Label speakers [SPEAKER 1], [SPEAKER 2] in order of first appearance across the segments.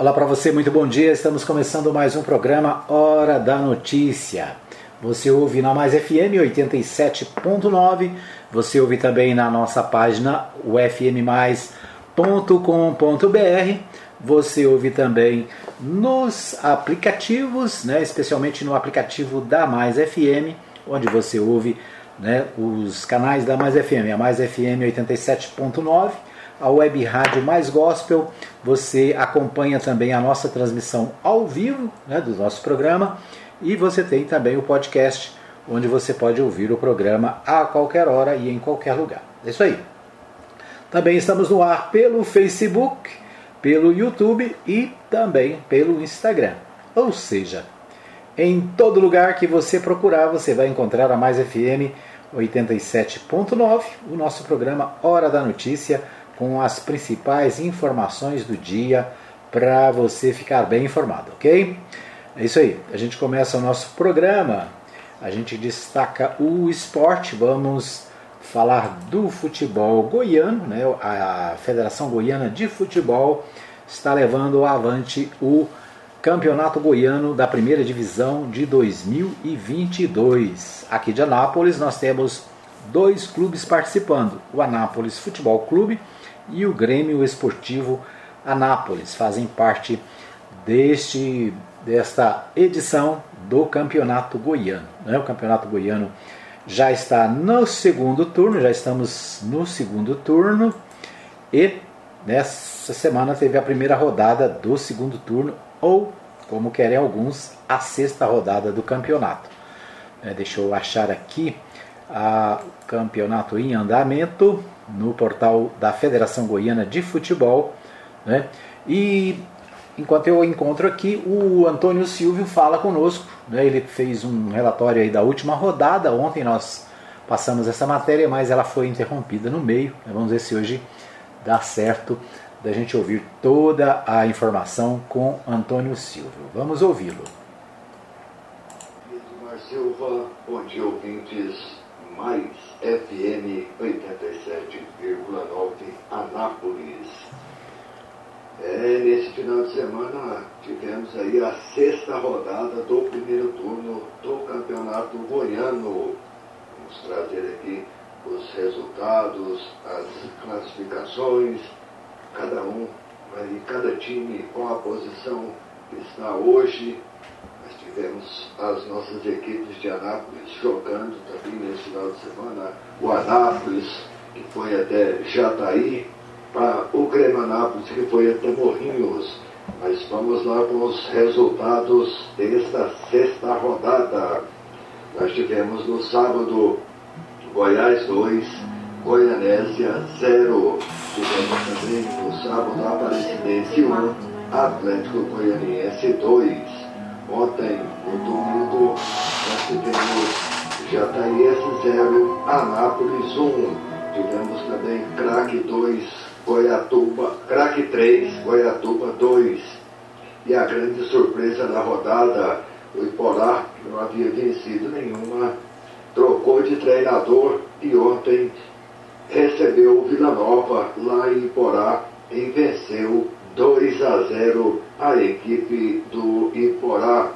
[SPEAKER 1] Olá para você, muito bom dia. Estamos começando mais um programa Hora da Notícia. Você ouve na Mais FM 87.9. Você ouve também na nossa página ufmmais.com.br. Você ouve também nos aplicativos, né, especialmente no aplicativo da Mais FM, onde você ouve né, os canais da Mais FM, a Mais FM 87.9 a web rádio Mais Gospel. Você acompanha também a nossa transmissão ao vivo né, do nosso programa e você tem também o podcast, onde você pode ouvir o programa a qualquer hora e em qualquer lugar. É isso aí. Também estamos no ar pelo Facebook, pelo YouTube e também pelo Instagram. Ou seja, em todo lugar que você procurar, você vai encontrar a Mais FM 87.9, o nosso programa Hora da Notícia com as principais informações do dia para você ficar bem informado, ok? É isso aí. A gente começa o nosso programa. A gente destaca o esporte. Vamos falar do futebol goiano, né? A Federação Goiana de Futebol está levando avante o Campeonato Goiano da Primeira Divisão de 2022. Aqui de Anápolis nós temos dois clubes participando: o Anápolis Futebol Clube e o Grêmio Esportivo Anápolis fazem parte deste desta edição do Campeonato Goiano. Né? O Campeonato Goiano já está no segundo turno, já estamos no segundo turno e nessa semana teve a primeira rodada do segundo turno ou, como querem alguns, a sexta rodada do campeonato. É, deixa eu achar aqui o campeonato em andamento no portal da Federação Goiana de Futebol. Né? E enquanto eu encontro aqui, o Antônio Silvio fala conosco. Né? Ele fez um relatório aí da última rodada. Ontem nós passamos essa matéria, mas ela foi interrompida no meio. Né? Vamos ver se hoje dá certo da gente ouvir toda a informação com Antônio Silvio. Vamos ouvi-lo.
[SPEAKER 2] Silva, bom dia ouvintes mais FM 87,9 Anápolis. É, nesse final de semana tivemos aí a sexta rodada do primeiro turno do Campeonato Goiano. Vamos trazer aqui os resultados, as classificações, cada um, aí, cada time, qual a posição está hoje tivemos as nossas equipes de Anápolis jogando também nesse final de semana. O Anápolis, que foi até Jataí, para o Grêmio Anápolis, que foi até Morrinhos. Mas vamos lá com os resultados desta sexta rodada. Nós tivemos no sábado Goiás 2, Goianésia 0. Tivemos também no sábado Aparecidense 1, Atlético Goianiense 2. Ontem, no domingo, nós tivemos Jataiense 0, Anápolis 1. Tivemos também Craque 2, Goiatuba, Craque 3, Goiatuba 2. E a grande surpresa da rodada, o Iporá, que não havia vencido nenhuma, trocou de treinador e ontem recebeu o Vila Nova lá em Iporá e venceu 2 a 0 a equipe do Iporá.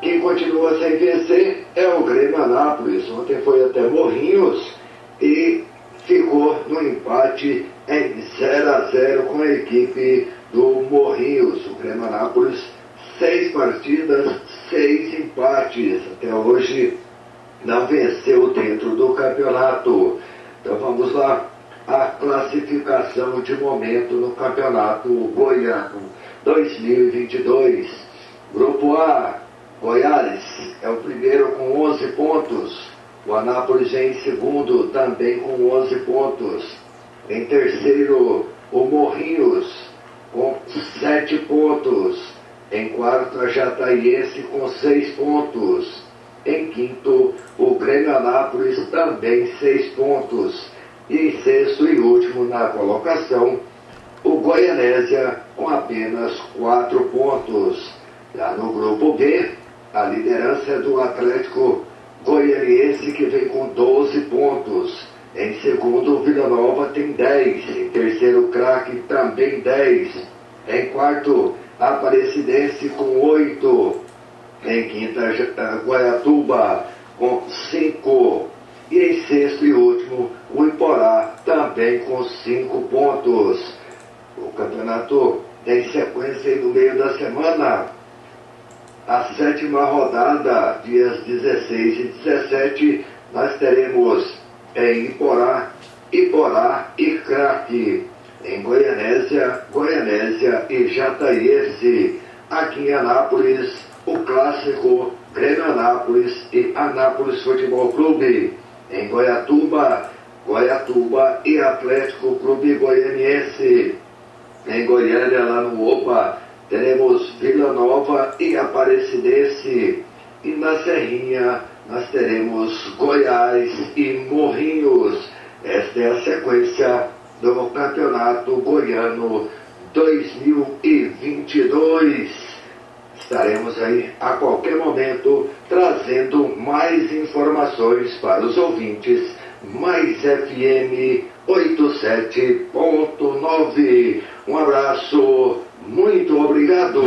[SPEAKER 2] Quem continua sem vencer é o Grêmio Anápolis. Ontem foi até Morrinhos e ficou no empate em 0 a 0 com a equipe do Morrinhos. O Grêmio Anápolis, seis partidas, seis empates. Até hoje não venceu dentro do campeonato. Então vamos lá a classificação de momento no Campeonato Goiano 2022. Grupo A, Goiás é o primeiro com 11 pontos. O Anápolis em segundo, também com 11 pontos. Em terceiro, o Morrinhos, com 7 pontos. Em quarto, a Jataiense, com 6 pontos. Em quinto, o Grêmio Anápolis, também 6 pontos. E em sexto e último na colocação, o Goianésia com apenas quatro pontos. Já no grupo B, a liderança é do Atlético Goianiense que vem com 12 pontos. Em segundo, o Vila Nova tem 10. Em terceiro, Craque também 10. Em quarto, Aparecidense com oito. Em quinta, Guaiatuba com cinco. E em sexto e último, o Iporá também com cinco pontos. O campeonato tem sequência no meio da semana. A sétima rodada, dias 16 e 17, nós teremos em Iporá, Iporá e Craque. Em Goianésia, Goianésia e Jataiense. Aqui em Anápolis, o clássico Grêmio Anápolis e Anápolis Futebol Clube. Em Goiatuba, Goiatuba e Atlético Clube Goianiense. Em Goiânia, lá no OPA, teremos Vila Nova e Aparecidense. E na Serrinha, nós teremos Goiás e Morrinhos. Esta é a sequência do Campeonato Goiano 2022. Estaremos aí a qualquer momento trazendo mais informações para os ouvintes. Mais FM 87.9. Um abraço, muito obrigado.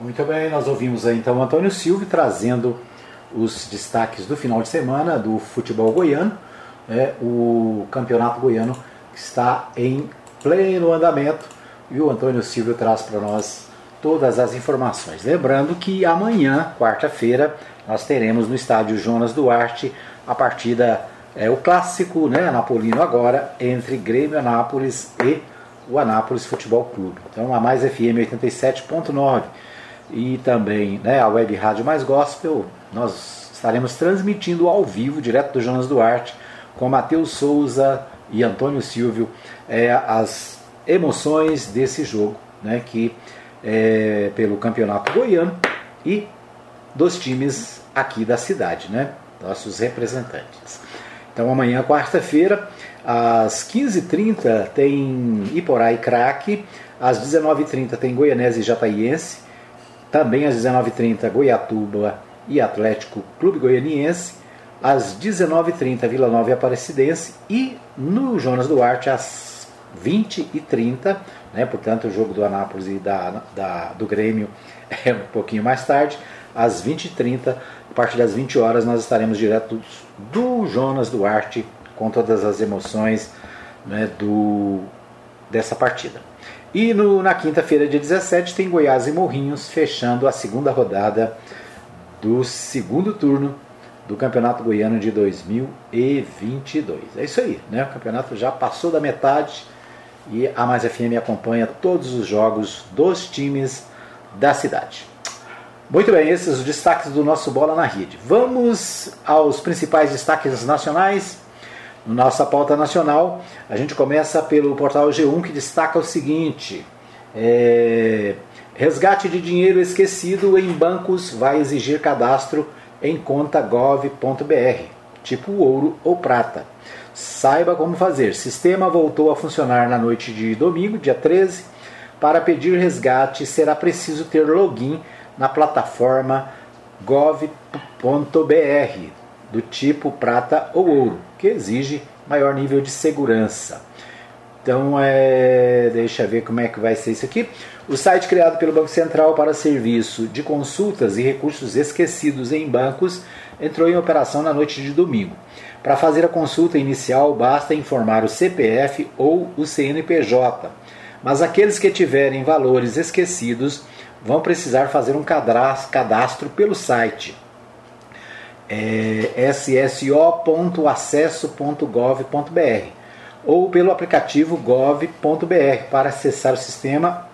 [SPEAKER 1] Muito bem, nós ouvimos aí então Antônio Silva trazendo os destaques do final de semana do futebol goiano, é, o campeonato goiano está em pleno andamento e o Antônio Silvio traz para nós todas as informações. Lembrando que amanhã, quarta-feira, nós teremos no estádio Jonas Duarte a partida, é o clássico, né, Napolino agora, entre Grêmio Anápolis e o Anápolis Futebol Clube. Então a Mais FM 87.9 e também né, a Web Rádio Mais Gospel, nós estaremos transmitindo ao vivo, direto do Jonas Duarte, com Matheus Souza e Antônio Silvio, é, as emoções desse jogo, né, que é pelo Campeonato Goiano e dos times aqui da cidade, né, nossos representantes. Então amanhã, quarta-feira, às 15h30 tem Iporá e Craque, às 19h30 tem Goianese e Jataiense, também às 19h30 Goiatuba e Atlético Clube Goianiense, às 19h30 Vila Nova e Aparecidense e no Jonas Duarte às 20h30, né, portanto o jogo do Anápolis e da, da, do Grêmio é um pouquinho mais tarde, às 20h30, a partir das 20 horas nós estaremos direto do Jonas Duarte com todas as emoções né, do, dessa partida. E no, na quinta-feira, dia 17, tem Goiás e Morrinhos fechando a segunda rodada do segundo turno do Campeonato Goiano de 2022. É isso aí, né? O campeonato já passou da metade e a Mais FM acompanha todos os jogos dos times da cidade. Muito bem, esses os destaques do nosso Bola na Rede. Vamos aos principais destaques nacionais. Nossa pauta nacional, a gente começa pelo portal G1 que destaca o seguinte: é, resgate de dinheiro esquecido em bancos vai exigir cadastro em conta gov.br, tipo ouro ou prata. Saiba como fazer. Sistema voltou a funcionar na noite de domingo, dia 13. Para pedir resgate, será preciso ter login na plataforma gov.br, do tipo prata ou ouro, que exige maior nível de segurança. Então, é, deixa ver como é que vai ser isso aqui. O site criado pelo Banco Central para serviço de consultas e recursos esquecidos em bancos entrou em operação na noite de domingo. Para fazer a consulta inicial, basta informar o CPF ou o CNPJ. Mas aqueles que tiverem valores esquecidos vão precisar fazer um cadastro pelo site é, sso.acesso.gov.br ou pelo aplicativo gov.br para acessar o sistema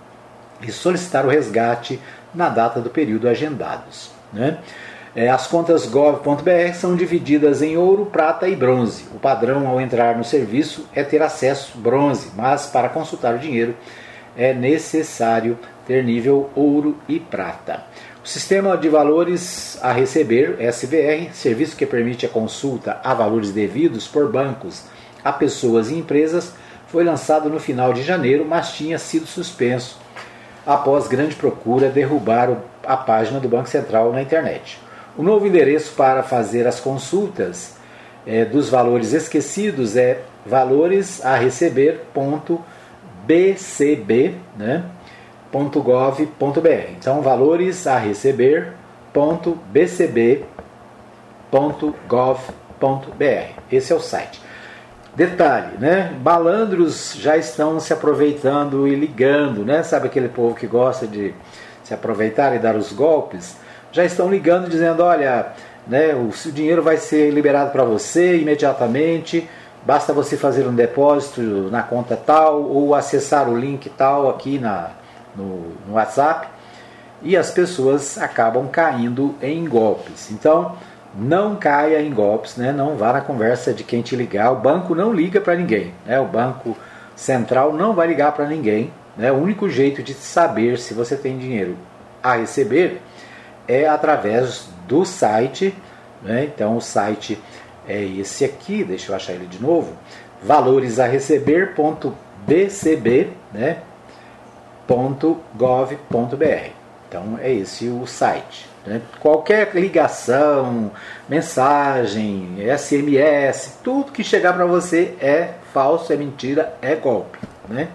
[SPEAKER 1] e solicitar o resgate na data do período agendados. Né? É, as contas gov.br são divididas em ouro, prata e bronze. O padrão ao entrar no serviço é ter acesso bronze, mas para consultar o dinheiro é necessário ter nível ouro e prata. O sistema de valores a receber, SVR, serviço que permite a consulta a valores devidos por bancos a pessoas e empresas, foi lançado no final de janeiro, mas tinha sido suspenso após grande procura derrubar a página do Banco Central na internet. O novo endereço para fazer as consultas é, dos valores esquecidos é valores a receber ponto bcb, né? .gov.br. Então, valores a receber ponto bcb ponto gov.br. Esse é o site. Detalhe, né? Balandros já estão se aproveitando e ligando, né? Sabe aquele povo que gosta de se aproveitar e dar os golpes? Já estão ligando dizendo, olha, né, o dinheiro vai ser liberado para você imediatamente, basta você fazer um depósito na conta tal ou acessar o link tal aqui na, no, no WhatsApp e as pessoas acabam caindo em golpes. Então, não caia em golpes, né? não vá na conversa de quem te ligar. O banco não liga para ninguém, né? o Banco Central não vai ligar para ninguém. Né? O único jeito de saber se você tem dinheiro a receber é através do site. Né? Então, o site é esse aqui, deixa eu achar ele de novo: valoresareceber.bcb, né? .gov.br. Então, é esse o site. Né? Qualquer ligação, mensagem, SMS, tudo que chegar para você é falso, é mentira, é golpe. Né?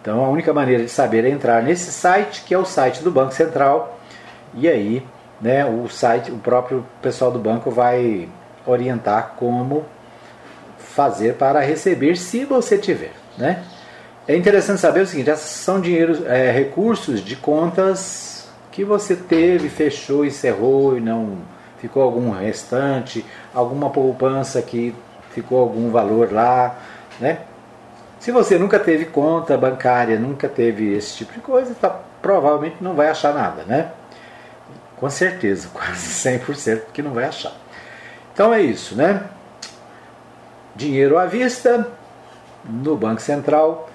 [SPEAKER 1] Então a única maneira de saber é entrar nesse site, que é o site do Banco Central, e aí né, o site, o próprio pessoal do banco vai orientar como fazer para receber se você tiver. Né? É interessante saber o seguinte: são dinheiros, é, recursos de contas que você teve, fechou, encerrou e não ficou algum restante, alguma poupança que ficou algum valor lá, né? Se você nunca teve conta bancária, nunca teve esse tipo de coisa, tá, provavelmente não vai achar nada, né? Com certeza, quase 100% que não vai achar. Então é isso, né? Dinheiro à vista no Banco Central,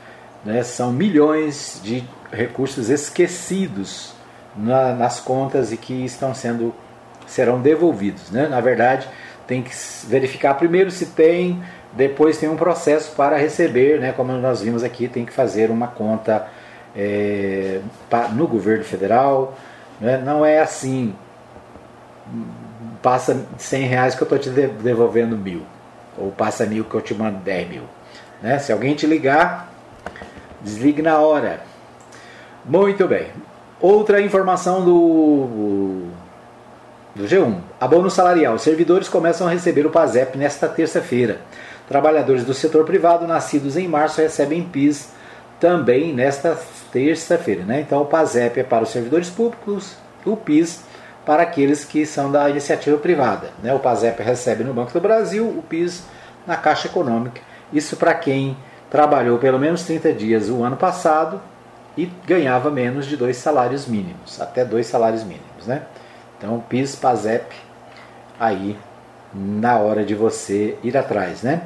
[SPEAKER 1] né? São milhões de recursos esquecidos na, nas contas e que estão sendo serão devolvidos. Né? Na verdade, tem que verificar primeiro se tem, depois tem um processo para receber, né? como nós vimos aqui, tem que fazer uma conta é, no governo federal. Né? Não é assim, passa 100 reais que eu estou te devolvendo mil, ou passa mil que eu te mando 10 mil. Né? Se alguém te ligar, desligue na hora. Muito bem. Outra informação do, do G1. Abono salarial. Servidores começam a receber o PASEP nesta terça-feira. Trabalhadores do setor privado nascidos em março recebem PIS também nesta terça-feira. Né? Então o PASEP é para os servidores públicos, o PIS para aqueles que são da iniciativa privada. Né? O PASEP recebe no Banco do Brasil, o PIS na Caixa Econômica. Isso para quem trabalhou pelo menos 30 dias o ano passado e ganhava menos de dois salários mínimos, até dois salários mínimos, né? Então, PIS, PASEP, aí na hora de você ir atrás, né?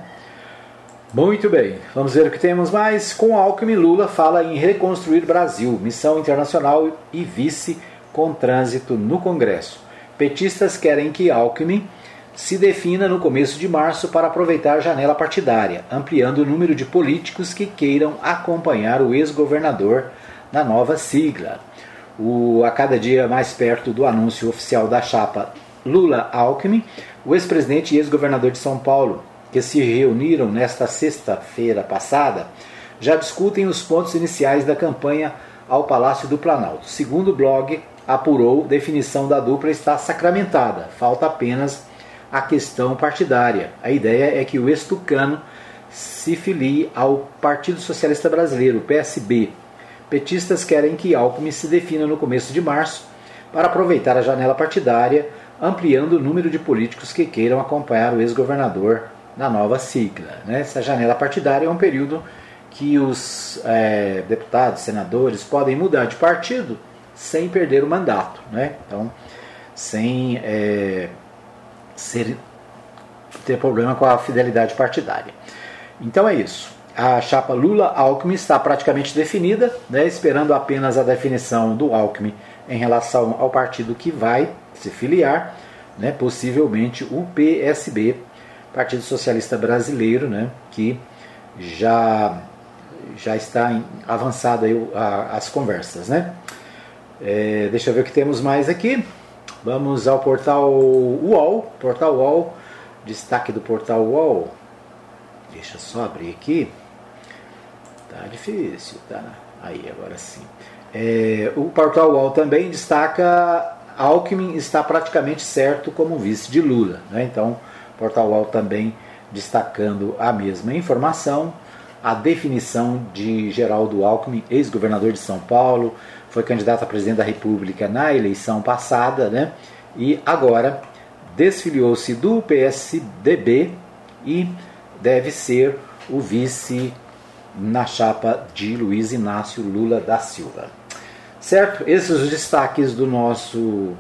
[SPEAKER 1] Muito bem, vamos ver o que temos mais. Com Alckmin, Lula fala em reconstruir Brasil, missão internacional e vice com trânsito no Congresso. Petistas querem que Alckmin se defina no começo de março para aproveitar a janela partidária, ampliando o número de políticos que queiram acompanhar o ex-governador na nova sigla. O, a cada dia mais perto do anúncio oficial da chapa Lula-Alckmin, o ex-presidente e ex-governador de São Paulo, que se reuniram nesta sexta-feira passada, já discutem os pontos iniciais da campanha ao Palácio do Planalto. Segundo o blog, apurou, definição da dupla está sacramentada, falta apenas a questão partidária. A ideia é que o ex-tucano se filie ao Partido Socialista Brasileiro, PSB, Petistas querem que Alckmin se defina no começo de março para aproveitar a janela partidária, ampliando o número de políticos que queiram acompanhar o ex-governador na nova sigla. Né? Essa janela partidária é um período que os é, deputados, senadores podem mudar de partido sem perder o mandato, né? então sem é, ser, ter problema com a fidelidade partidária. Então é isso a chapa Lula-Alckmin está praticamente definida, né, esperando apenas a definição do Alckmin em relação ao partido que vai se filiar, né, possivelmente o PSB, Partido Socialista Brasileiro, né, que já, já está avançada aí, a, as conversas. Né. É, deixa eu ver o que temos mais aqui. Vamos ao portal UOL, portal UOL destaque do portal UOL. Deixa eu só abrir aqui. Tá difícil, tá? Aí, agora sim. É, o portal UOL também destaca Alckmin está praticamente certo como vice de Lula. Né? Então, portal UOL também destacando a mesma informação. A definição de Geraldo Alckmin, ex-governador de São Paulo, foi candidato a presidente da República na eleição passada, né? E agora desfiliou-se do PSDB e deve ser o vice na chapa de Luiz Inácio Lula da Silva. Certo? Esses os destaques do nosso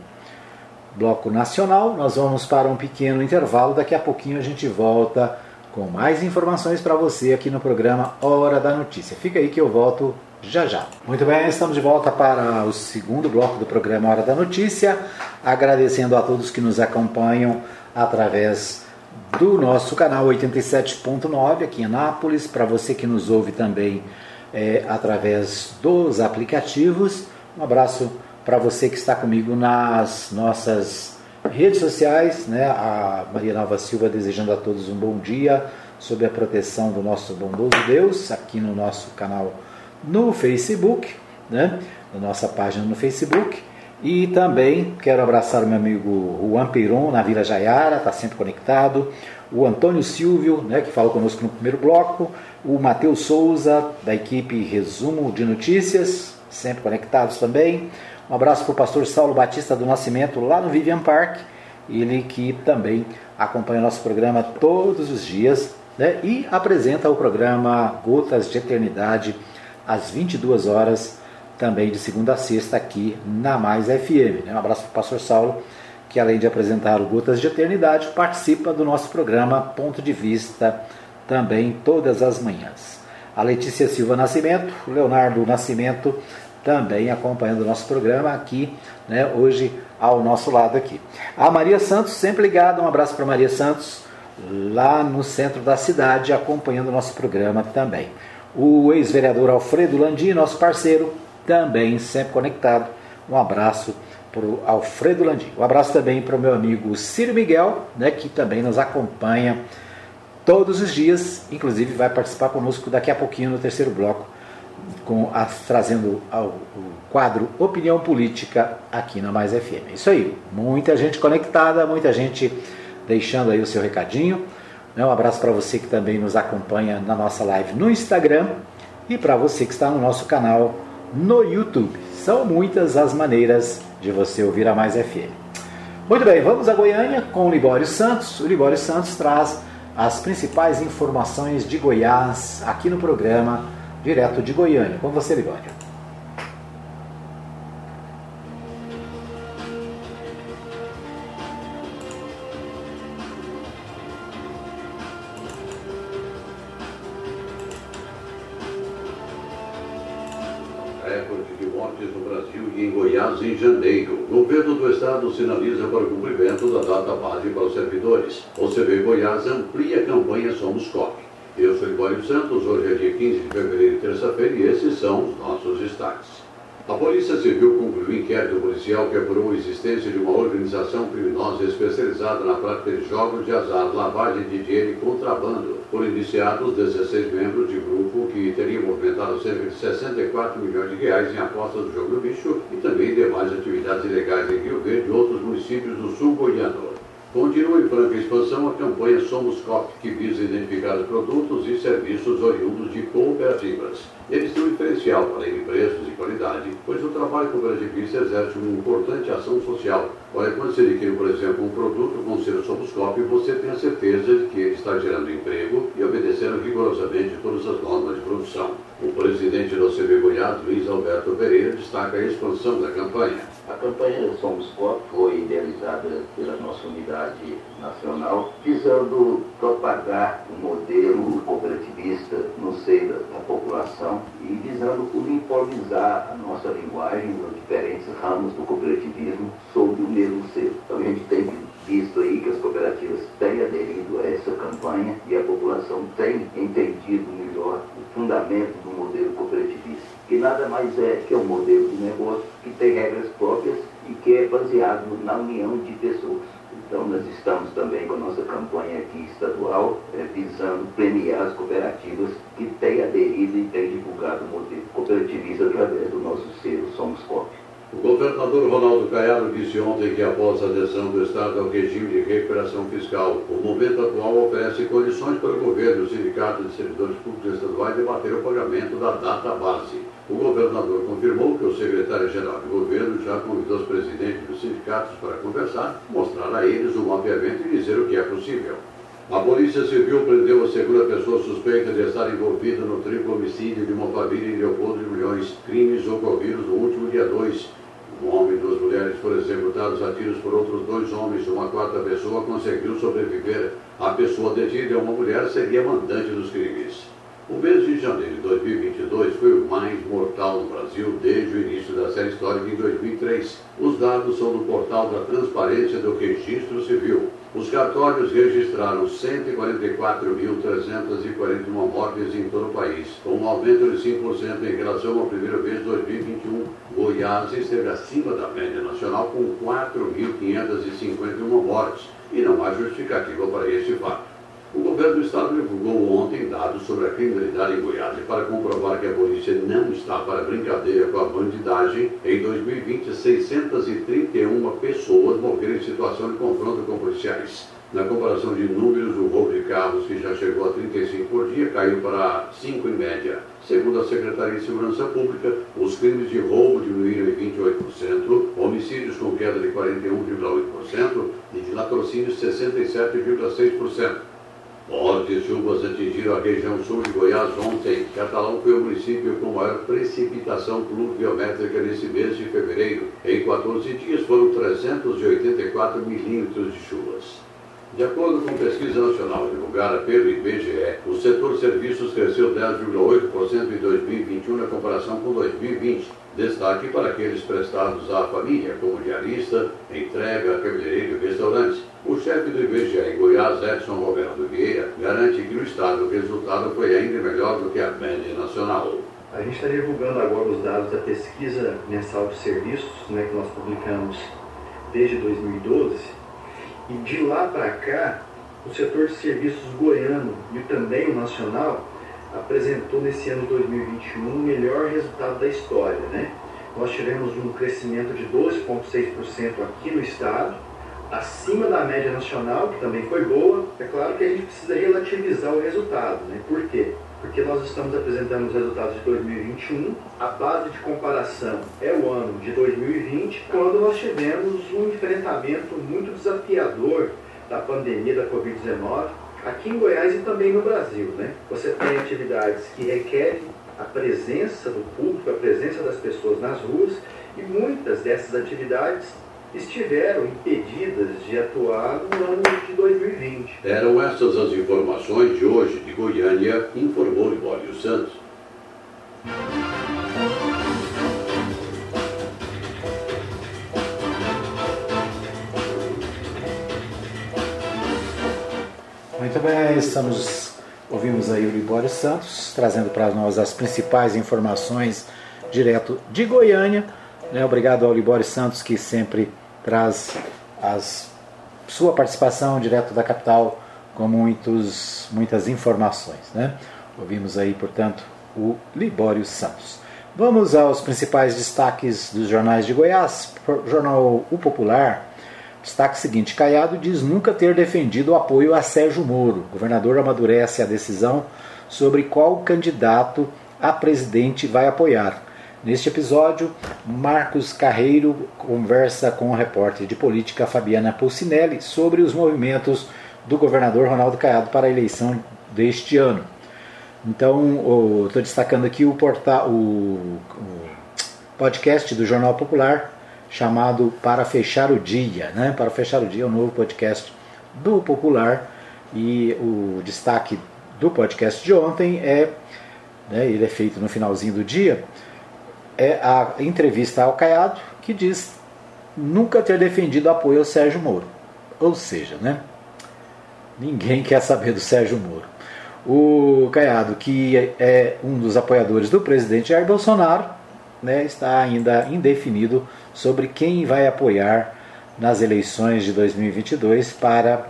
[SPEAKER 1] bloco nacional. Nós vamos para um pequeno intervalo. Daqui a pouquinho a gente volta com mais informações para você aqui no programa Hora da Notícia. Fica aí que eu volto já já. Muito bem, estamos de volta para o segundo bloco do programa Hora da Notícia, agradecendo a todos que nos acompanham através do nosso canal 87.9 aqui em Anápolis, para você que nos ouve também é, através dos aplicativos. Um abraço para você que está comigo nas nossas redes sociais, né? A Maria Nova Silva desejando a todos um bom dia sob a proteção do nosso bondoso Deus aqui no nosso canal no Facebook, né? Na nossa página no Facebook. E também quero abraçar o meu amigo Juan Peiron, na Vila Jaiara, está sempre conectado. O Antônio Silvio, né, que falou conosco no primeiro bloco. O Matheus Souza, da equipe Resumo de Notícias, sempre conectados também. Um abraço para o pastor Saulo Batista do Nascimento, lá no Vivian Park. Ele que também acompanha o nosso programa todos os dias né, e apresenta o programa Gotas de Eternidade às 22 horas, também de segunda a sexta, aqui na Mais FM. Né? Um abraço para o pastor Saulo, que além de apresentar o Gotas de Eternidade, participa do nosso programa Ponto de Vista também todas as manhãs. A Letícia Silva Nascimento, Leonardo Nascimento também acompanhando o nosso programa aqui, né, hoje ao nosso lado aqui. A Maria Santos, sempre ligada, um abraço para Maria Santos, lá no centro da cidade, acompanhando o nosso programa também. O ex-vereador Alfredo Landim, nosso parceiro, também sempre conectado. Um abraço para o Alfredo Landim. Um abraço também para o meu amigo Ciro Miguel, né, que também nos acompanha todos os dias, inclusive vai participar conosco daqui a pouquinho no terceiro bloco, com trazendo ao, o quadro Opinião Política aqui na Mais FM. Isso aí, muita gente conectada, muita gente deixando aí o seu recadinho. Né? Um abraço para você que também nos acompanha na nossa live no Instagram e para você que está no nosso canal no YouTube. São muitas as maneiras de você ouvir a Mais FM. Muito bem, vamos a Goiânia com o Libório Santos. O Libório Santos traz as principais informações de Goiás aqui no programa, direto de Goiânia. Com você, Libório.
[SPEAKER 3] em janeiro. O governo do estado sinaliza para o cumprimento da data base para os servidores. O CB Goiás amplia a campanha Somos COP. Eu sou Libório Santos, hoje é dia 15 de fevereiro, terça-feira, e esses são os nossos destaques. A Polícia Civil concluiu inquérito policial que apurou a existência de uma organização criminosa especializada na prática de jogos de azar, lavagem de dinheiro e contrabando. Foram iniciados 16 membros de grupo que teriam movimentado cerca de 64 milhões de reais em apostas do jogo do bicho e também demais atividades ilegais em Rio Verde e outros municípios do sul goiano. Continua em franca expansão a campanha Somos COP, que visa identificar os produtos e serviços oriundos de cooperativas. Eles têm um diferencial empresas de qualidade, pois o trabalho cooperativista exerce uma importante ação social. Olha, quando você adquire, por exemplo, um produto com selo Somos COP, você tem a certeza de que ele está gerando emprego e obedecendo rigorosamente todas as normas de produção. O presidente do Goiás, Luiz Alberto Pereira, destaca a expansão da campanha.
[SPEAKER 4] A campanha Somos COP foi idealizada pela nossa unidade nacional, visando propagar um modelo cooperativista no seio da, população e visando uniformizar a nossa linguagem nos diferentes ramos do cooperativismo sob o mesmo selo. Então a gente tem visto aí que as cooperativas têm aderido a essa campanha e a população tem entendido melhor o fundamento do modelo cooperativista que nada mais é que um modelo de negócio que tem regras próprias e que é baseado na união de pessoas. Então, nós estamos também com a nossa campanha aqui estadual, é, visando premiar as cooperativas que têm aderido e têm divulgado o modelo cooperativista através do nosso selo Somos Cop.
[SPEAKER 3] O governador Ronaldo Caiado disse ontem que após a adesão do Estado ao regime de recuperação fiscal, o momento atual oferece condições para o governo o sindicato de servidores públicos estaduais debater o pagamento da data base. O governador confirmou que o secretário-geral de governo já convidou os presidentes dos sindicatos para conversar, mostrar a eles o mapeamento e dizer o que é possível. A Polícia Civil prendeu a segunda pessoa suspeita de estar envolvida no triplo homicídio de uma família em Leopoldo de Milhões, crimes ocorridos no último dia 2. Um homem e duas mulheres foram executados a tiros por outros dois homens. Uma quarta pessoa conseguiu sobreviver. A pessoa detida, uma mulher, seria mandante dos crimes. O mês de janeiro de 2022 foi o mais mortal no Brasil desde o início da série histórica em 2003. Os dados são do portal da Transparência do Registro Civil. Os cartórios registraram 144.341 mortes em todo o país, com um aumento de 5% em relação ao primeiro mês de 2021. Goiás esteve acima da média nacional com 4.551 mortes, e não há justificativa para este fato. Governo do estado divulgou ontem dados sobre a criminalidade em Goiás e para comprovar que a polícia não está para brincadeira com a bandidagem, em 2020, 631 pessoas morreram em situação de confronto com policiais. Na comparação de números, o roubo de carros, que já chegou a 35 por dia, caiu para 5 em média. Segundo a Secretaria de Segurança Pública, os crimes de roubo diminuíram em 28%, homicídios com queda de 41,8% e de latrocínios 67,6%. Fortes chuvas atingiram a região sul de Goiás ontem. Catalão foi o município com maior precipitação pluviométrica nesse mês de fevereiro. Em 14 dias foram 384 milímetros de chuvas. De acordo com pesquisa nacional divulgada pelo IBGE, o setor serviços cresceu 10,8% em 2021 na comparação com 2020. Destaque para aqueles prestados à família, como diarista, entrega, cabeleireiro e restaurantes. O chefe do IBGE em Goiás, Edson Roberto Vieira, garante que no estado o resultado foi ainda melhor do que a média nacional.
[SPEAKER 5] A gente está divulgando agora os dados da pesquisa mensal de serviços, né, que nós publicamos desde 2012, e de lá para cá, o setor de serviços goiano e também o nacional apresentou nesse ano 2021 o melhor resultado da história. Né? Nós tivemos um crescimento de 12,6% aqui no estado, acima da média nacional, que também foi boa. É claro que a gente precisa relativizar o resultado. Né? Por quê? Porque nós estamos apresentando os resultados de 2021, a base de comparação é o ano de 2020, quando nós tivemos um enfrentamento muito desafiador da pandemia da Covid-19 aqui em Goiás e também no Brasil. Né? Você tem atividades que requerem a presença do público, a presença das pessoas nas ruas, e muitas dessas atividades estiveram impedidas de atuar no ano de 2020.
[SPEAKER 3] Eram essas as informações de hoje de Goiânia, informou Libório Santos.
[SPEAKER 1] Muito bem, estamos ouvimos aí o Libório Santos trazendo para nós as principais informações direto de Goiânia. Né? Obrigado ao Libório Santos que sempre traz as, sua participação direto da capital com muitos, muitas informações. Né? Ouvimos aí, portanto, o Libório Santos. Vamos aos principais destaques dos jornais de Goiás. Jornal O Popular Destaque seguinte: Caiado diz nunca ter defendido o apoio a Sérgio Moro. O governador amadurece a decisão sobre qual candidato a presidente vai apoiar. Neste episódio, Marcos Carreiro conversa com a repórter de política Fabiana Pulcinelli sobre os movimentos do governador Ronaldo Caiado para a eleição deste ano. Então, estou destacando aqui o, portal, o, o podcast do Jornal Popular chamado Para Fechar o Dia. Né? Para Fechar o Dia é um novo podcast do Popular e o destaque do podcast de ontem é, né, ele é feito no finalzinho do dia, é a entrevista ao Caiado que diz nunca ter defendido apoio ao Sérgio Moro. Ou seja, né, ninguém quer saber do Sérgio Moro. O Caiado, que é um dos apoiadores do presidente Jair Bolsonaro, né, está ainda indefinido sobre quem vai apoiar nas eleições de 2022 para,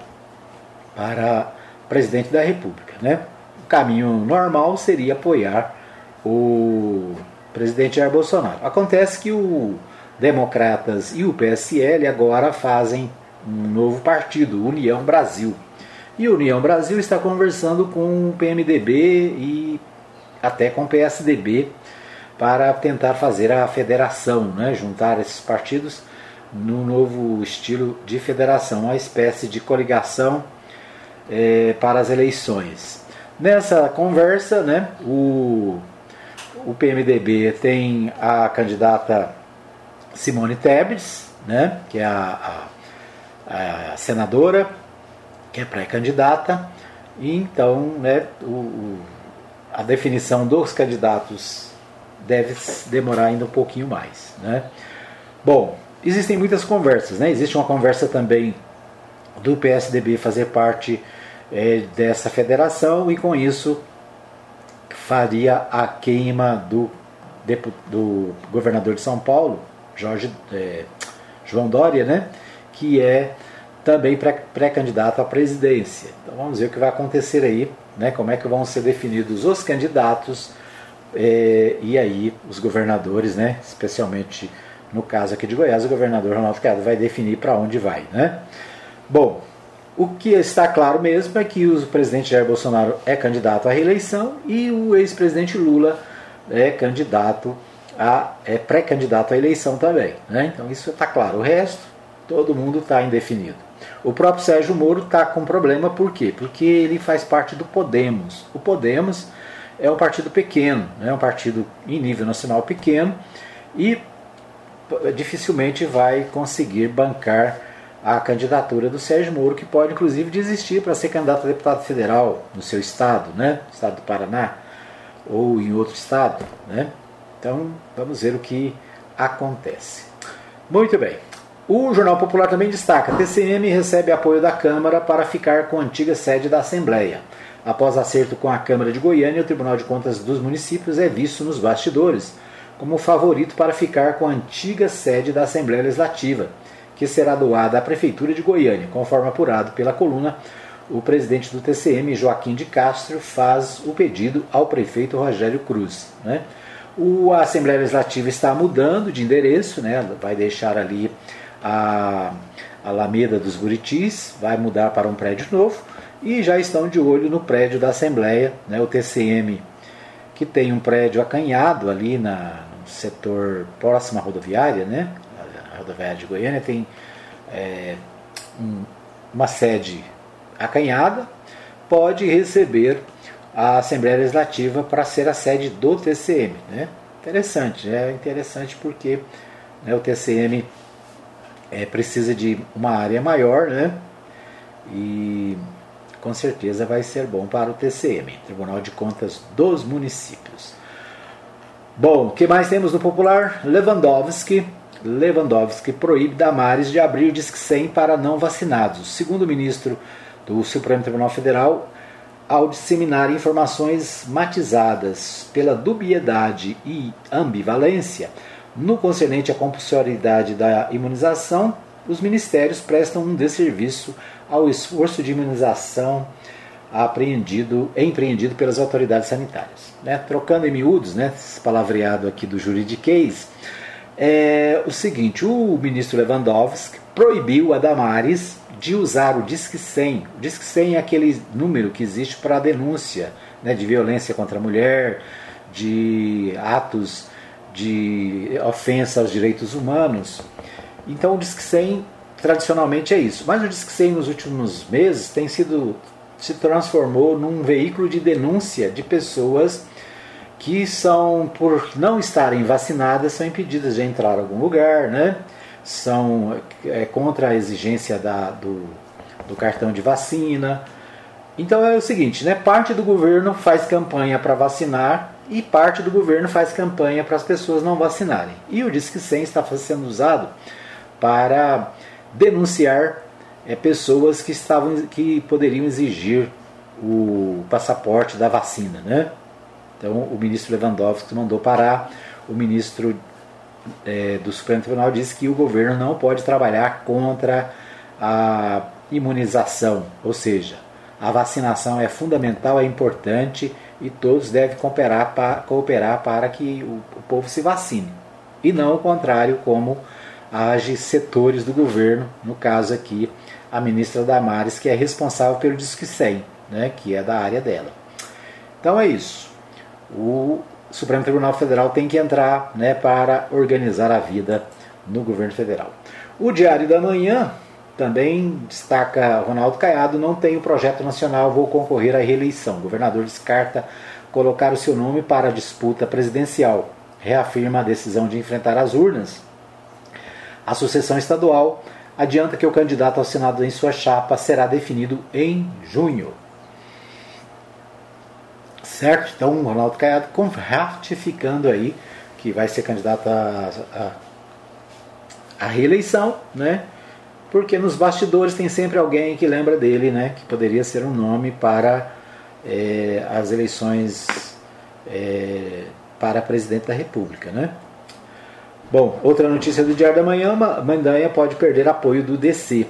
[SPEAKER 1] para presidente da República. Né? O caminho normal seria apoiar o presidente Jair Bolsonaro. Acontece que o Democratas e o PSL agora fazem um novo partido, União Brasil. E União Brasil está conversando com o PMDB e até com o PSDB para tentar fazer a federação, né? juntar esses partidos no novo estilo de federação, uma espécie de coligação é, para as eleições. Nessa conversa, né, o, o PMDB tem a candidata Simone Tebet, né, que é a, a, a senadora, que é pré-candidata, e então né, o, o, a definição dos candidatos deve demorar ainda um pouquinho mais. Né? Bom, existem muitas conversas, né? existe uma conversa também do PSDB fazer parte é, dessa federação e com isso faria a queima do, do governador de São Paulo, Jorge, é, João Dória, né? que é também pré-candidato à presidência. Então vamos ver o que vai acontecer aí, né? como é que vão ser definidos os candidatos é, e aí os governadores, né? especialmente no caso aqui de Goiás, o governador Ronaldo Caiado vai definir para onde vai. Né? Bom, o que está claro mesmo é que o presidente Jair Bolsonaro é candidato à reeleição e o ex-presidente Lula é candidato a é pré-candidato à eleição também. Né? Então isso está claro. O resto, todo mundo está indefinido. O próprio Sérgio Moro está com problema, por quê? Porque ele faz parte do Podemos. O Podemos é um partido pequeno, é né? um partido em nível nacional pequeno e dificilmente vai conseguir bancar a candidatura do Sérgio Moro, que pode inclusive desistir para ser candidato a deputado federal no seu estado, né? estado do Paraná, ou em outro estado. Né? Então vamos ver o que acontece. Muito bem. O Jornal Popular também destaca: TCM recebe apoio da Câmara para ficar com a antiga sede da Assembleia. Após acerto com a Câmara de Goiânia, o Tribunal de Contas dos Municípios é visto nos bastidores como favorito para ficar com a antiga sede da Assembleia Legislativa que será doada à Prefeitura de Goiânia. Conforme apurado pela coluna, o presidente do TCM, Joaquim de Castro, faz o pedido ao prefeito Rogério Cruz. Né? O, a Assembleia Legislativa está mudando de endereço, né? vai deixar ali a Alameda dos Buritis, vai mudar para um prédio novo e já estão de olho no prédio da Assembleia, né? o TCM, que tem um prédio acanhado ali na, no setor próximo à rodoviária, né? Rodoviária de Goiânia tem é, um, uma sede acanhada, pode receber a Assembleia Legislativa para ser a sede do TCM. Né? Interessante, é interessante porque né, o TCM é, precisa de uma área maior né? e com certeza vai ser bom para o TCM, Tribunal de Contas dos Municípios. Bom, o que mais temos no popular? Lewandowski Lewandowski proíbe Damares de abrir o Disque 100 para não vacinados. Segundo o ministro do Supremo Tribunal Federal, ao disseminar informações matizadas pela dubiedade e ambivalência no concernente à compulsoriedade da imunização, os ministérios prestam um desserviço ao esforço de imunização apreendido, empreendido pelas autoridades sanitárias. Né? Trocando em miúdos, né, esse palavreado aqui do juridiquês, é o seguinte: o ministro Lewandowski proibiu a Damares de usar o Disque 100. O Disque 100 é aquele número que existe para denúncia né, de violência contra a mulher, de atos de ofensa aos direitos humanos. Então o Disque 100 tradicionalmente é isso. Mas o Disque 100 nos últimos meses tem sido se transformou num veículo de denúncia de pessoas que são, por não estarem vacinadas, são impedidas de entrar em algum lugar, né? são é, contra a exigência da, do, do cartão de vacina. Então é o seguinte, né? parte do governo faz campanha para vacinar e parte do governo faz campanha para as pessoas não vacinarem. E o Disque 100 está sendo usado para denunciar é, pessoas que, estavam, que poderiam exigir o passaporte da vacina. Né? Então o ministro Lewandowski mandou parar, o ministro é, do Supremo Tribunal diz que o governo não pode trabalhar contra a imunização, ou seja, a vacinação é fundamental, é importante e todos devem cooperar para, cooperar para que o, o povo se vacine. E não o contrário, como age setores do governo, no caso aqui a ministra Damares, que é responsável pelo Disque 100, né, que é da área dela. Então é isso. O Supremo Tribunal Federal tem que entrar né, para organizar a vida no governo federal. O Diário da Manhã também destaca Ronaldo Caiado, não tem o projeto nacional, vou concorrer à reeleição. O governador descarta colocar o seu nome para a disputa presidencial. Reafirma a decisão de enfrentar as urnas. A sucessão estadual adianta que o candidato ao Senado em sua chapa será definido em junho. Certo? Então, o Ronaldo Caiado ratificando aí que vai ser candidato a reeleição, né? porque nos bastidores tem sempre alguém que lembra dele, né, que poderia ser um nome para é, as eleições é, para presidente da República. Né? Bom, outra notícia do Diário da Manhã: Mandanha pode perder apoio do DC.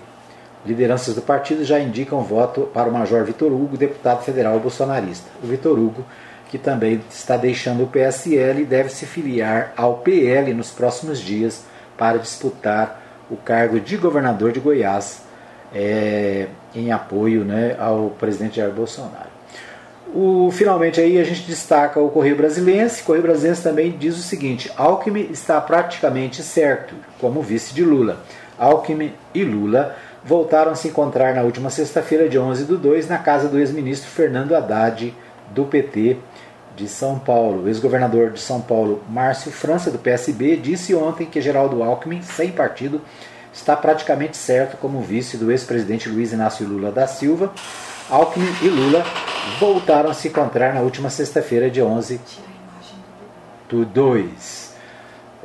[SPEAKER 1] Lideranças do partido já indicam voto para o Major Vitor Hugo, deputado federal bolsonarista. O Vitor Hugo, que também está deixando o PSL, deve se filiar ao PL nos próximos dias para disputar o cargo de governador de Goiás é, em apoio né, ao presidente Jair Bolsonaro. O, finalmente aí a gente destaca o Correio Brasilense. O Correio Brasilense também diz o seguinte: Alckmin está praticamente certo como vice de Lula. Alckmin e Lula voltaram a se encontrar na última sexta-feira, de 11 do 2, na casa do ex-ministro Fernando Haddad, do PT de São Paulo. O ex-governador de São Paulo, Márcio França, do PSB, disse ontem que Geraldo Alckmin, sem partido, está praticamente certo como vice do ex-presidente Luiz Inácio Lula da Silva. Alckmin e Lula voltaram a se encontrar na última sexta-feira, de 11 do 2.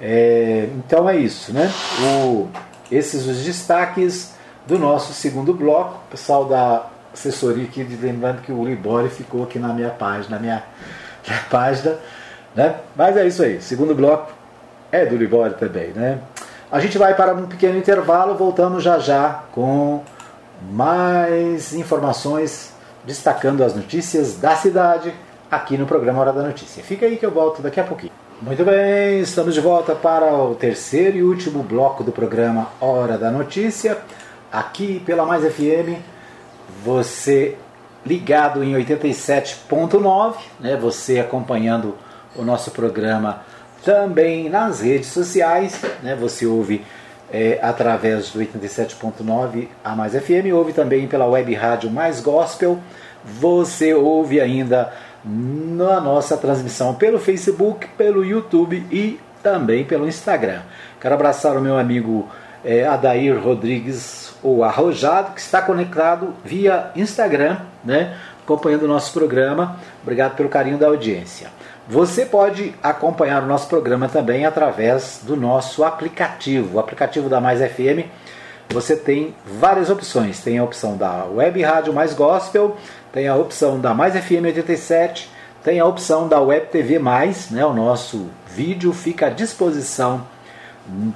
[SPEAKER 1] É, então é isso, né? O, esses os destaques do nosso segundo bloco. O pessoal da assessoria aqui, lembrando que o Libório ficou aqui na minha página, na minha na página. Né? Mas é isso aí. Segundo bloco é do Libório também. Né? A gente vai para um pequeno intervalo, voltamos já já com mais informações destacando as notícias da cidade aqui no programa Hora da Notícia. Fica aí que eu volto daqui a pouquinho. Muito bem, estamos de volta para o terceiro e último bloco do programa Hora da Notícia, aqui pela Mais FM. Você ligado em 87.9, né, você acompanhando o nosso programa também nas redes sociais, né, você ouve é, através do 87.9 a Mais FM, ouve também pela web rádio Mais Gospel, você ouve ainda na nossa transmissão pelo Facebook, pelo YouTube e também pelo Instagram. Quero abraçar o meu amigo é, Adair Rodrigues, ou Arrojado, que está conectado via Instagram, né, acompanhando o nosso programa. Obrigado pelo carinho da audiência. Você pode acompanhar o nosso programa também através do nosso aplicativo, o aplicativo da Mais FM. Você tem várias opções. Tem a opção da Web Rádio Mais Gospel, tem a opção da Mais FM 87, tem a opção da Web TV Mais, né? O nosso vídeo fica à disposição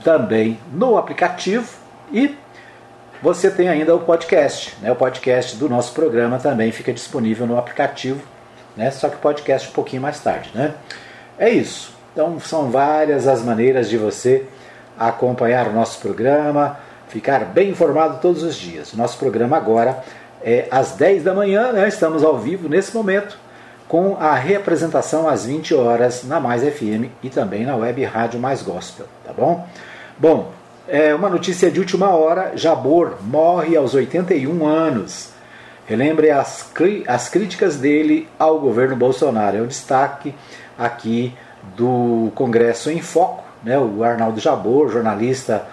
[SPEAKER 1] também no aplicativo e você tem ainda o podcast. Né? O podcast do nosso programa também fica disponível no aplicativo, né? só que o podcast um pouquinho mais tarde. Né? É isso. Então são várias as maneiras de você acompanhar o nosso programa, ficar bem informado todos os dias. O nosso programa agora é às 10 da manhã, né? estamos ao vivo nesse momento com a reapresentação às 20 horas na Mais FM e também na web Rádio Mais Gospel, tá bom? Bom, é uma notícia de última hora: Jabor morre aos 81 anos. Relembre as, as críticas dele ao governo Bolsonaro. É o destaque aqui do Congresso em Foco. Né? O Arnaldo Jabor, jornalista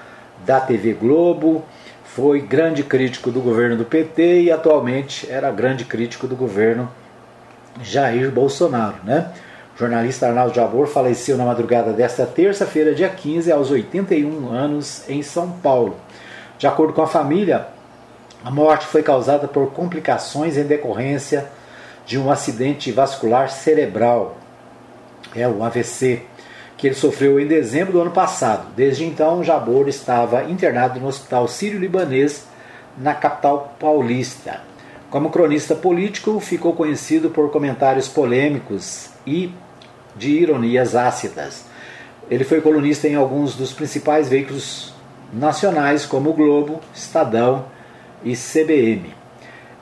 [SPEAKER 1] da TV Globo, foi grande crítico do governo do PT e atualmente era grande crítico do governo Jair Bolsonaro. Né? Jornalista Arnaldo Jabor faleceu na madrugada desta terça-feira, dia 15, aos 81 anos, em São Paulo. De acordo com a família, a morte foi causada por complicações em decorrência de um acidente vascular cerebral, é o AVC, que ele sofreu em dezembro do ano passado. Desde então, Jabor estava internado no Hospital Sírio-Libanês, na capital paulista. Como cronista político, ficou conhecido por comentários polêmicos e de ironias ácidas. Ele foi colunista em alguns dos principais veículos nacionais, como o Globo, Estadão e CBM.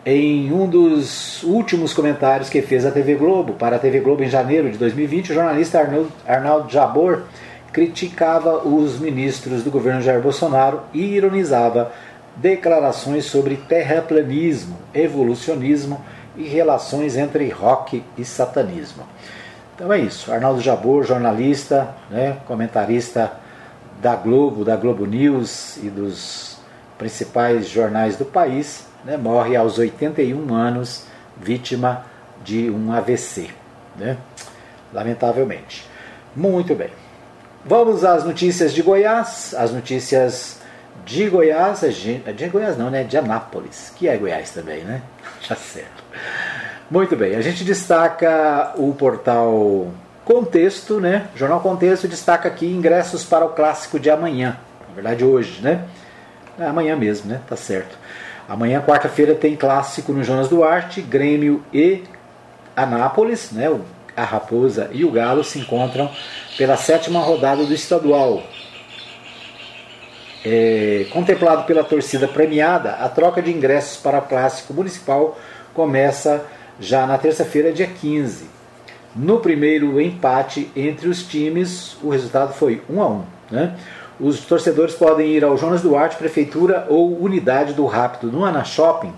[SPEAKER 1] Em um dos últimos comentários que fez à TV Globo, para a TV Globo em janeiro de 2020, o jornalista Arnaldo Jabor criticava os ministros do governo Jair Bolsonaro e ironizava declarações sobre terraplanismo, evolucionismo e relações entre rock e satanismo. Então é isso. Arnaldo Jabor, jornalista, né, comentarista da Globo, da Globo News e dos principais jornais do país, né, morre aos 81 anos, vítima de um AVC. Né? Lamentavelmente. Muito bem. Vamos às notícias de Goiás, as notícias de Goiás, de Goiás não, né? De Anápolis, que é Goiás também, né? Já certo. Muito bem, a gente destaca o portal Contexto, né? O Jornal Contexto destaca aqui ingressos para o clássico de amanhã. Na verdade, hoje, né? É amanhã mesmo, né? Tá certo. Amanhã, quarta-feira, tem clássico no Jonas Duarte, Grêmio e Anápolis, né? A Raposa e o Galo se encontram pela sétima rodada do estadual. É, contemplado pela torcida premiada, a troca de ingressos para o clássico municipal começa já na terça-feira, dia 15. No primeiro empate entre os times, o resultado foi 1 a 1. Né? Os torcedores podem ir ao Jonas Duarte, Prefeitura ou Unidade do Rápido no Ana Shopping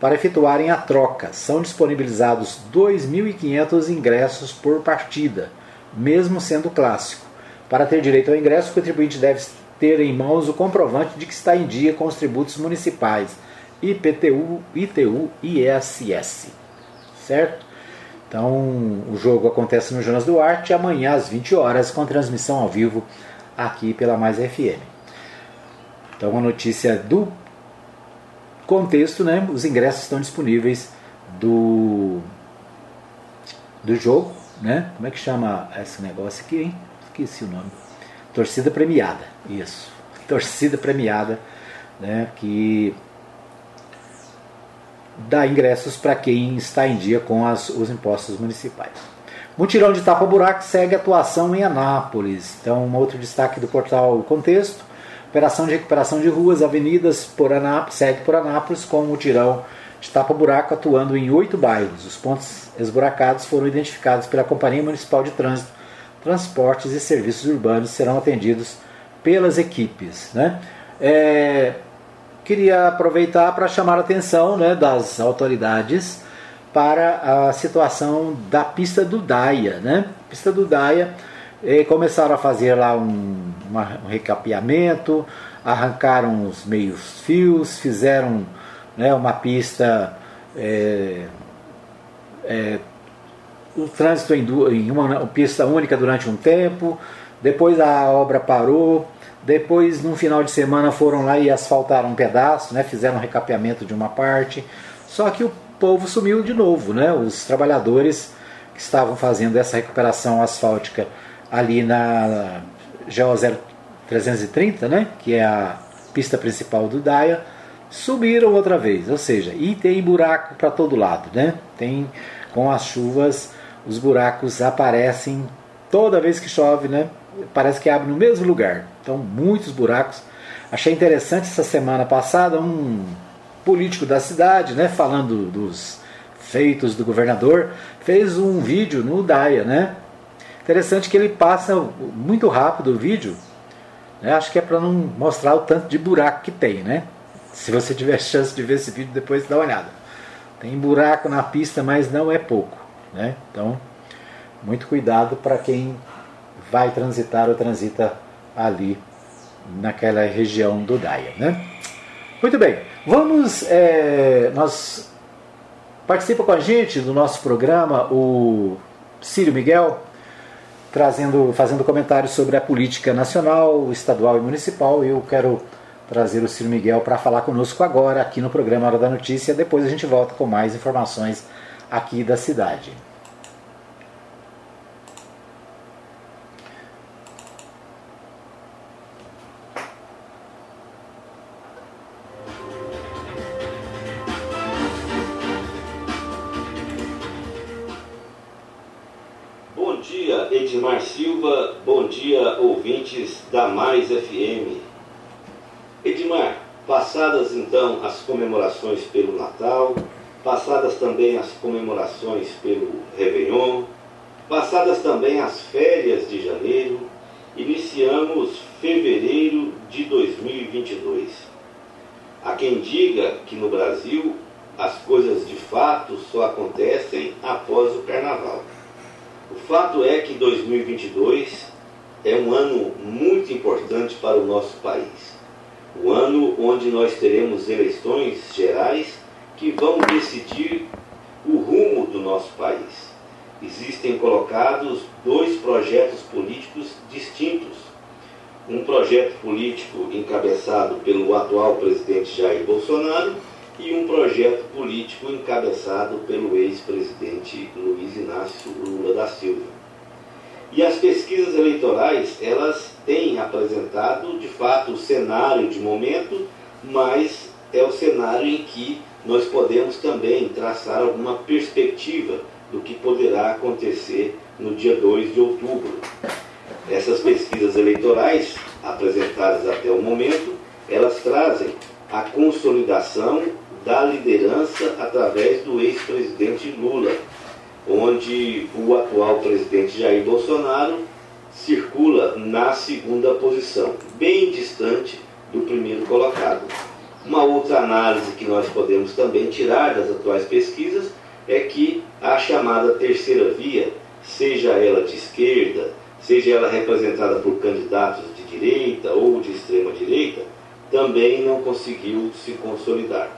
[SPEAKER 1] para efetuarem a troca. São disponibilizados 2.500 ingressos por partida, mesmo sendo clássico. Para ter direito ao ingresso, o contribuinte deve ter em mãos o comprovante de que está em dia com os tributos municipais IPTU, ITU e ISS certo? Então, o jogo acontece no Jonas Duarte amanhã às 20 horas com transmissão ao vivo aqui pela Mais FM. Então, uma notícia do contexto, né? Os ingressos estão disponíveis do do jogo, né? Como é que chama esse negócio aqui, hein? Esqueci o nome. Torcida premiada. Isso. Torcida premiada, né, que dá ingressos para quem está em dia com as, os impostos municipais. Mutirão de tapa-buraco segue atuação em Anápolis. Então, um outro destaque do portal Contexto. Operação de recuperação de ruas, avenidas por Anápolis, segue por Anápolis com um mutirão de tapa-buraco atuando em oito bairros. Os pontos esburacados foram identificados pela Companhia Municipal de Trânsito, Transportes e Serviços Urbanos serão atendidos pelas equipes. Né? É, queria aproveitar para chamar a atenção né, das autoridades para a situação da pista do Daia. Né? Pista do Daia, eh, começaram a fazer lá um, uma, um recapeamento, arrancaram os meios fios, fizeram né, uma pista. É, é, o trânsito em, em uma pista única durante um tempo, depois a obra parou, depois, num final de semana, foram lá e asfaltaram um pedaço, né? fizeram um recapeamento de uma parte. Só que o povo sumiu de novo. Né? Os trabalhadores que estavam fazendo essa recuperação asfáltica ali na GO 0330, né? que é a pista principal do DAIA, subiram outra vez. Ou seja, e tem buraco para todo lado. Né? Tem, com as chuvas, os buracos aparecem toda vez que chove, né? parece que abre no mesmo lugar. Então, muitos buracos. Achei interessante essa semana passada um político da cidade, né, falando dos feitos do governador, fez um vídeo no Daia, né? Interessante que ele passa muito rápido o vídeo. Né? Acho que é para não mostrar o tanto de buraco que tem, né? Se você tiver chance de ver esse vídeo depois dá uma olhada. Tem buraco na pista, mas não é pouco, né? Então, muito cuidado para quem vai transitar ou transita ali naquela região do Daia. Né? Muito bem, vamos. É, nós participa com a gente do nosso programa o Círio Miguel, trazendo, fazendo comentários sobre a política nacional, estadual e municipal. Eu quero trazer o Círio Miguel para falar conosco agora aqui no programa Hora da Notícia. Depois a gente volta com mais informações aqui da cidade.
[SPEAKER 6] Comemorações pelo Natal, passadas também as comemorações pelo Réveillon, passadas também as férias de janeiro, iniciamos fevereiro de 2022. Há quem diga que no Brasil as coisas de fato só acontecem após o carnaval. O fato é que 2022 é um ano muito importante para o nosso país. O ano onde nós teremos eleições gerais que vão decidir o rumo do nosso país. Existem colocados dois projetos políticos distintos. Um projeto político encabeçado pelo atual presidente Jair Bolsonaro e um projeto político encabeçado pelo ex-presidente Luiz Inácio Lula da Silva. E as pesquisas eleitorais, elas têm apresentado, de fato, o cenário de momento, mas é o cenário em que nós podemos também traçar alguma perspectiva do que poderá acontecer no dia 2 de outubro. Essas pesquisas eleitorais, apresentadas até o momento, elas trazem a consolidação da liderança através do ex-presidente Lula, onde o atual presidente Jair Bolsonaro circula na segunda posição, bem distante do primeiro colocado. Uma outra análise que nós podemos também tirar das atuais pesquisas é que a chamada terceira via, seja ela de esquerda, seja ela representada por candidatos de direita ou de extrema direita, também não conseguiu se consolidar.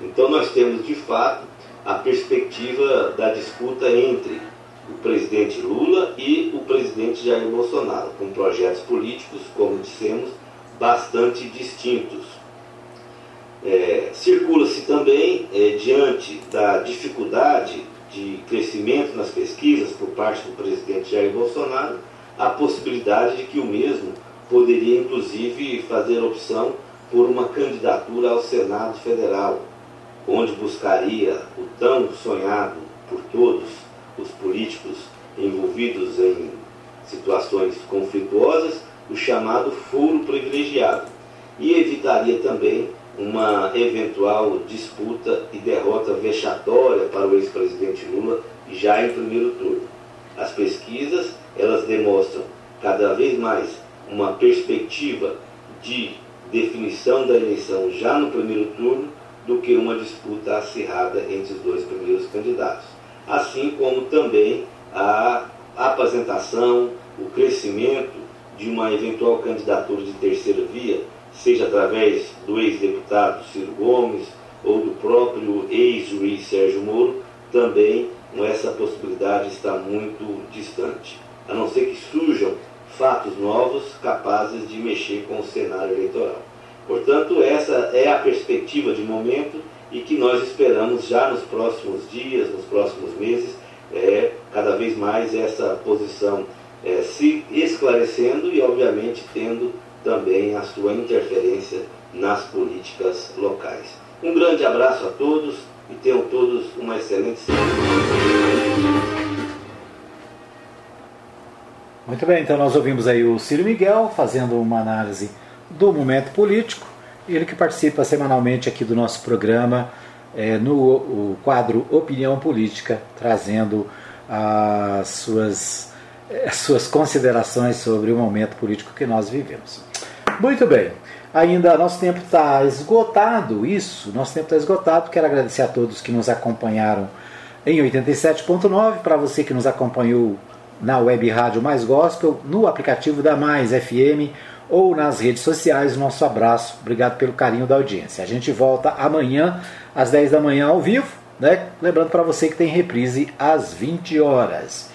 [SPEAKER 6] Então nós temos de fato a perspectiva da disputa entre o presidente Lula e o presidente Jair Bolsonaro, com projetos políticos, como dissemos, bastante distintos. É, Circula-se também, é, diante da dificuldade de crescimento nas pesquisas por parte do presidente Jair Bolsonaro, a possibilidade de que o mesmo poderia, inclusive, fazer opção por uma candidatura ao Senado Federal onde buscaria o tão sonhado por todos os políticos envolvidos em situações conflituosas, o chamado foro privilegiado, e evitaria também uma eventual disputa e derrota vexatória para o ex-presidente Lula já em primeiro turno. As pesquisas, elas demonstram cada vez mais uma perspectiva de definição da eleição já no primeiro turno do que uma disputa acirrada entre os dois primeiros candidatos. Assim como também a apresentação, o crescimento de uma eventual candidatura de terceira via, seja através do ex-deputado Ciro Gomes ou do próprio ex-juiz Sérgio Moro, também essa possibilidade está muito distante. A não ser que surjam fatos novos capazes de mexer com o cenário eleitoral. Portanto, essa é a perspectiva de momento e que nós esperamos já nos próximos dias, nos próximos meses, é, cada vez mais essa posição é, se esclarecendo e, obviamente, tendo também a sua interferência nas políticas locais. Um grande abraço a todos e tenham todos uma excelente semana.
[SPEAKER 1] Muito bem, então nós ouvimos aí o Ciro Miguel fazendo uma análise do momento político, ele que participa semanalmente aqui do nosso programa é, no quadro Opinião Política, trazendo as suas, as suas considerações sobre o momento político que nós vivemos. Muito bem, ainda nosso tempo está esgotado, isso, nosso tempo está esgotado. Quero agradecer a todos que nos acompanharam em 87.9, para você que nos acompanhou na web rádio Mais Gospel, no aplicativo da Mais FM ou nas redes sociais. Nosso abraço, obrigado pelo carinho da audiência. A gente volta amanhã às 10 da manhã ao vivo, né? Lembrando para você que tem reprise às 20 horas.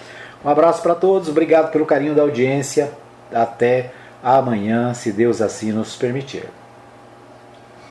[SPEAKER 1] Um abraço para todos, obrigado pelo carinho da audiência. Até amanhã, se Deus assim nos permitir.